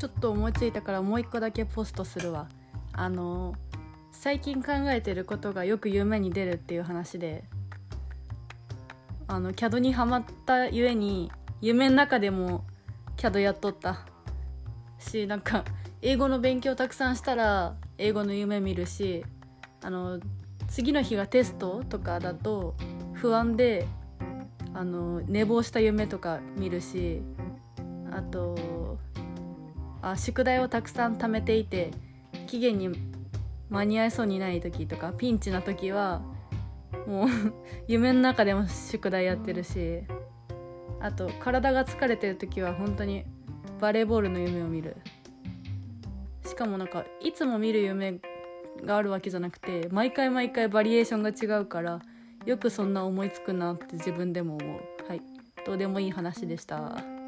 ちょっと思いついたからもう一個だけポストするわ。あの最近考えてることがよく夢に出るっていう話で。あの CAD にはまったゆえに夢の中でも CAD やっとった。しなんか英語の勉強たくさんしたら英語の夢見るしあの次の日がテストとかだと不安であの寝坊した夢とか見るしあとあ宿題をたくさん貯めていて期限に間に合いそうにない時とかピンチな時はもう 夢の中でも宿題やってるしあと体が疲れてる時は本当にバレーボールの夢を見る。しかもなんかいつも見る夢があるわけじゃなくて毎回毎回バリエーションが違うからよくそんな思いつくなって自分でも思う。はい。どうでもいい話でした。